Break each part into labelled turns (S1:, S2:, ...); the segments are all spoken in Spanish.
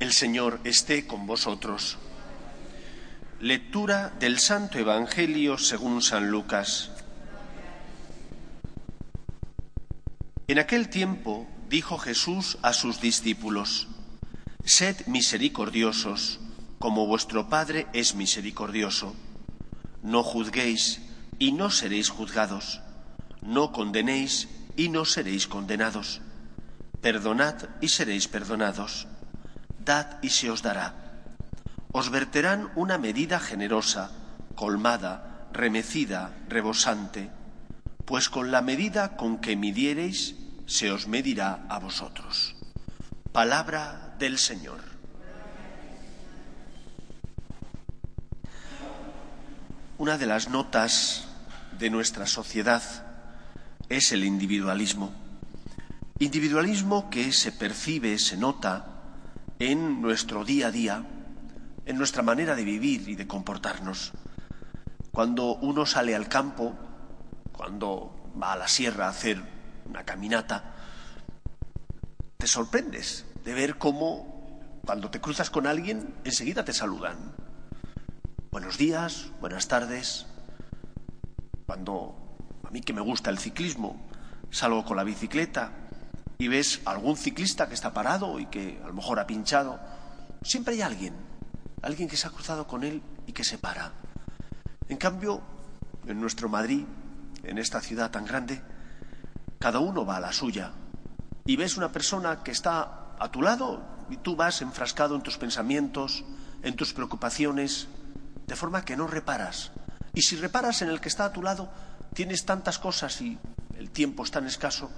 S1: El Señor esté con vosotros. Lectura del Santo Evangelio según San Lucas. En aquel tiempo dijo Jesús a sus discípulos, Sed misericordiosos, como vuestro Padre es misericordioso. No juzguéis y no seréis juzgados. No condenéis y no seréis condenados. Perdonad y seréis perdonados. Dad y se os dará. Os verterán una medida generosa, colmada, remecida, rebosante, pues con la medida con que midiereis se os medirá a vosotros. Palabra del Señor. Una de las notas de nuestra sociedad es el individualismo. Individualismo que se percibe, se nota en nuestro día a día, en nuestra manera de vivir y de comportarnos. Cuando uno sale al campo, cuando va a la sierra a hacer una caminata, te sorprendes de ver cómo cuando te cruzas con alguien enseguida te saludan. Buenos días, buenas tardes. Cuando a mí que me gusta el ciclismo, salgo con la bicicleta y ves algún ciclista que está parado y que a lo mejor ha pinchado, siempre hay alguien, alguien que se ha cruzado con él y que se para. En cambio, en nuestro Madrid, en esta ciudad tan grande, cada uno va a la suya y ves una persona que está a tu lado y tú vas enfrascado en tus pensamientos, en tus preocupaciones, de forma que no reparas. Y si reparas en el que está a tu lado, tienes tantas cosas y el tiempo es tan escaso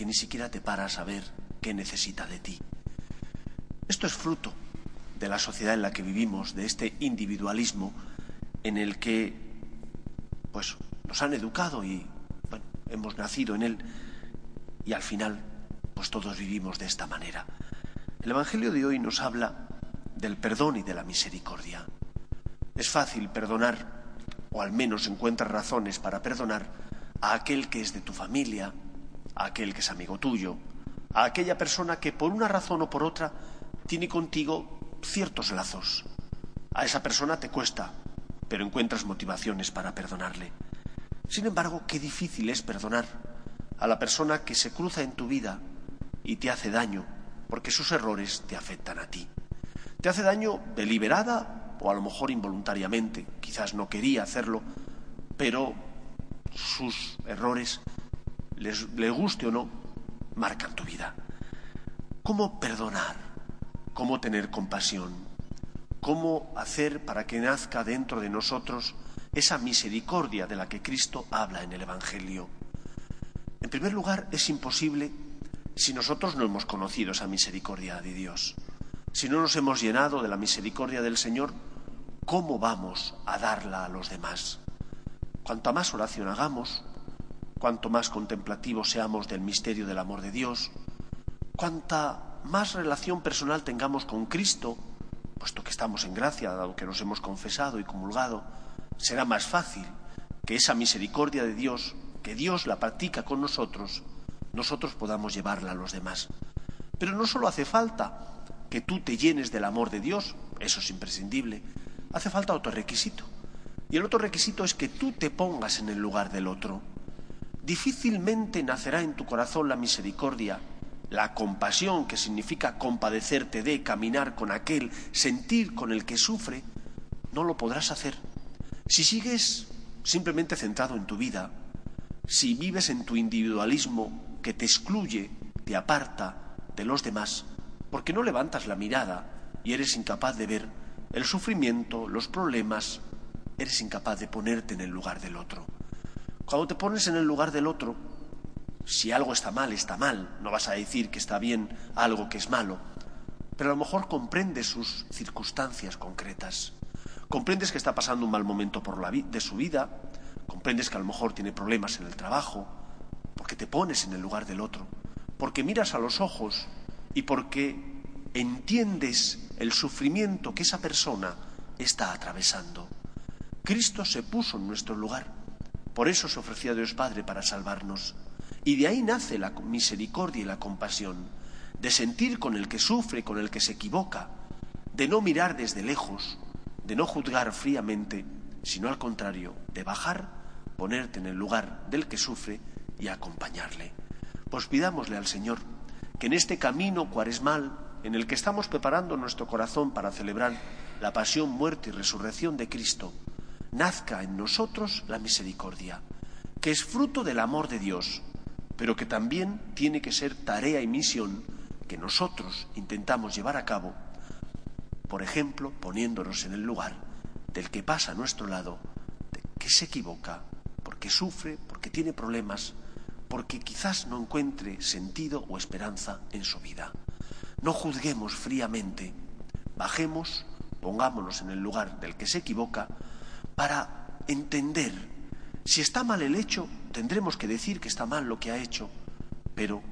S1: que ni siquiera te paras a ver qué necesita de ti. Esto es fruto de la sociedad en la que vivimos, de este individualismo en el que pues nos han educado y bueno, hemos nacido en él y al final pues todos vivimos de esta manera. El evangelio de hoy nos habla del perdón y de la misericordia. Es fácil perdonar, o al menos encuentras razones para perdonar, a aquel que es de tu familia, a aquel que es amigo tuyo, a aquella persona que por una razón o por otra tiene contigo ciertos lazos. A esa persona te cuesta, pero encuentras motivaciones para perdonarle. Sin embargo, qué difícil es perdonar a la persona que se cruza en tu vida y te hace daño, porque sus errores te afectan a ti. Te hace daño deliberada o a lo mejor involuntariamente, quizás no quería hacerlo, pero sus errores, les, le guste o no, marcan tu vida. ¿Cómo perdonar? ¿Cómo tener compasión? ¿Cómo hacer para que nazca dentro de nosotros esa misericordia de la que Cristo habla en el Evangelio? En primer lugar, es imposible si nosotros no hemos conocido esa misericordia de Dios. Si no nos hemos llenado de la misericordia del Señor, ¿cómo vamos a darla a los demás? Cuanto más oración hagamos, cuanto más contemplativos seamos del misterio del amor de Dios, cuanta más relación personal tengamos con Cristo, puesto que estamos en gracia, dado que nos hemos confesado y comulgado, será más fácil que esa misericordia de Dios, que Dios la practica con nosotros, nosotros podamos llevarla a los demás. Pero no solo hace falta que tú te llenes del amor de Dios, eso es imprescindible, hace falta otro requisito. Y el otro requisito es que tú te pongas en el lugar del otro. Difícilmente nacerá en tu corazón la misericordia, la compasión, que significa compadecerte de, caminar con aquel, sentir con el que sufre, no lo podrás hacer. Si sigues simplemente centrado en tu vida, si vives en tu individualismo que te excluye, te aparta de los demás, porque no levantas la mirada y eres incapaz de ver el sufrimiento, los problemas, eres incapaz de ponerte en el lugar del otro. Cuando te pones en el lugar del otro, si algo está mal, está mal, no vas a decir que está bien algo que es malo, pero a lo mejor comprendes sus circunstancias concretas. Comprendes que está pasando un mal momento por la de su vida, comprendes que a lo mejor tiene problemas en el trabajo, porque te pones en el lugar del otro, porque miras a los ojos y porque entiendes el sufrimiento que esa persona está atravesando. Cristo se puso en nuestro lugar, por eso se ofreció a Dios Padre para salvarnos. Y de ahí nace la misericordia y la compasión, de sentir con el que sufre, con el que se equivoca, de no mirar desde lejos, de no juzgar fríamente, sino al contrario, de bajar, ponerte en el lugar del que sufre y acompañarle. Pues pidámosle al Señor que en este camino cuaresmal en el que estamos preparando nuestro corazón para celebrar la pasión, muerte y resurrección de Cristo, nazca en nosotros la misericordia, que es fruto del amor de Dios, pero que también tiene que ser tarea y misión que nosotros intentamos llevar a cabo, por ejemplo, poniéndonos en el lugar del que pasa a nuestro lado, que se equivoca, porque sufre, porque tiene problemas, porque quizás no encuentre sentido o esperanza en su vida. No juzguemos fríamente, bajemos, pongámonos en el lugar del que se equivoca, para entender si está mal el hecho, tendremos que decir que está mal lo que ha hecho, pero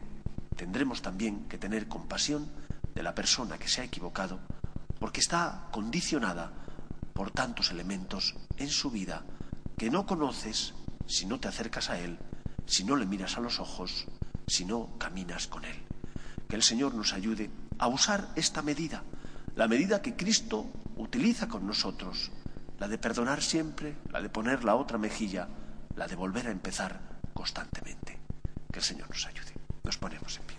S1: tendremos también que tener compasión de la persona que se ha equivocado, porque está condicionada por tantos elementos en su vida que no conoces si no te acercas a Él, si no le miras a los ojos, si no caminas con Él. Que el Señor nos ayude a usar esta medida, la medida que Cristo utiliza con nosotros, la de perdonar siempre, la de poner la otra mejilla, la de volver a empezar constantemente. Que el Señor nos ayude. Nos ponemos en pie.